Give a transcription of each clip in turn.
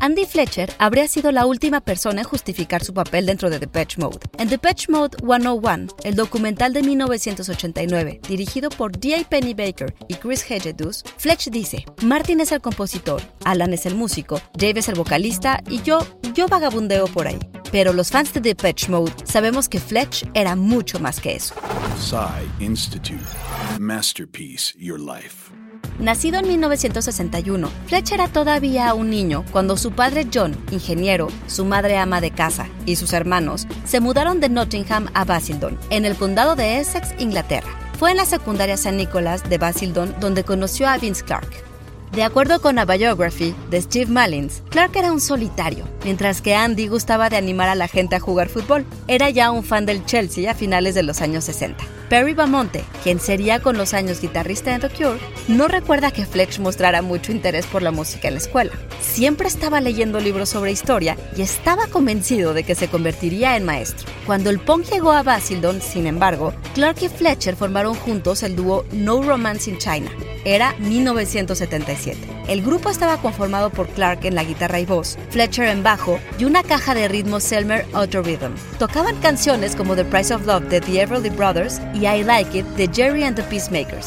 Andy Fletcher habría sido la última persona en justificar su papel dentro de Depeche Mode. En Depeche Mode 101, el documental de 1989, dirigido por D.A. Penny Baker y Chris Hedges, Fletch dice, Martin es el compositor, Alan es el músico, Dave es el vocalista y yo, yo vagabundeo por ahí. Pero los fans de Depeche Mode sabemos que Fletch era mucho más que eso. Institute. Masterpiece Your Life. Nacido en 1961, Fletch era todavía un niño cuando su padre John, ingeniero, su madre ama de casa y sus hermanos se mudaron de Nottingham a Basildon, en el condado de Essex, Inglaterra. Fue en la secundaria St. Nicholas de Basildon donde conoció a Vince Clark. De acuerdo con la biography de Steve Malins, Clark era un solitario, mientras que Andy gustaba de animar a la gente a jugar fútbol. Era ya un fan del Chelsea a finales de los años 60. Perry Bamonte, quien sería con los años guitarrista de The no recuerda que Fletch mostrara mucho interés por la música en la escuela. Siempre estaba leyendo libros sobre historia y estaba convencido de que se convertiría en maestro. Cuando el punk llegó a Basildon, sin embargo, Clark y Fletcher formaron juntos el dúo No Romance in China. Era 1977. El grupo estaba conformado por Clark en la guitarra y voz, Fletcher en bajo y una caja de ritmo Selmer Auto Rhythm. Tocaban canciones como The Price of Love de The Everly Brothers y I Like It de Jerry and the Peacemakers.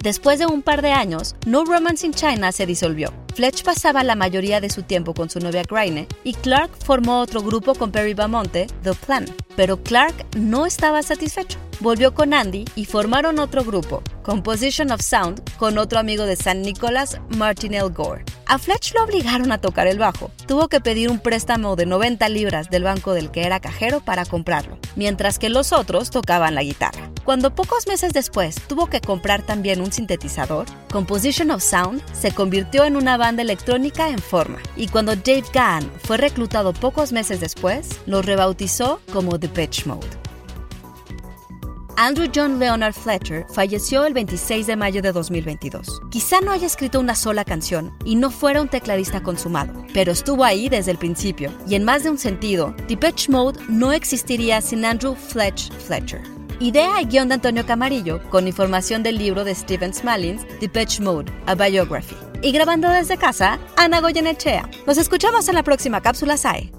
Después de un par de años, No Romance in China se disolvió. Fletch pasaba la mayoría de su tiempo con su novia Graine y Clark formó otro grupo con Perry Bamonte, The Plan. Pero Clark no estaba satisfecho volvió con Andy y formaron otro grupo, Composition of Sound, con otro amigo de San Nicolás, Martin L. Gore. A Fletch lo obligaron a tocar el bajo. Tuvo que pedir un préstamo de 90 libras del banco del que era cajero para comprarlo, mientras que los otros tocaban la guitarra. Cuando pocos meses después tuvo que comprar también un sintetizador, Composition of Sound se convirtió en una banda electrónica en forma, y cuando Dave Gahan fue reclutado pocos meses después, lo rebautizó como The Pitch Mode. Andrew John Leonard Fletcher falleció el 26 de mayo de 2022. Quizá no haya escrito una sola canción y no fuera un tecladista consumado, pero estuvo ahí desde el principio y en más de un sentido, Depeche Mode no existiría sin Andrew Fletch Fletcher. Idea y guion de Antonio Camarillo, con información del libro de Steven Smallins, Depeche Mode, A Biography. Y grabando desde casa, Ana Goyenechea. Nos escuchamos en la próxima cápsula SAE.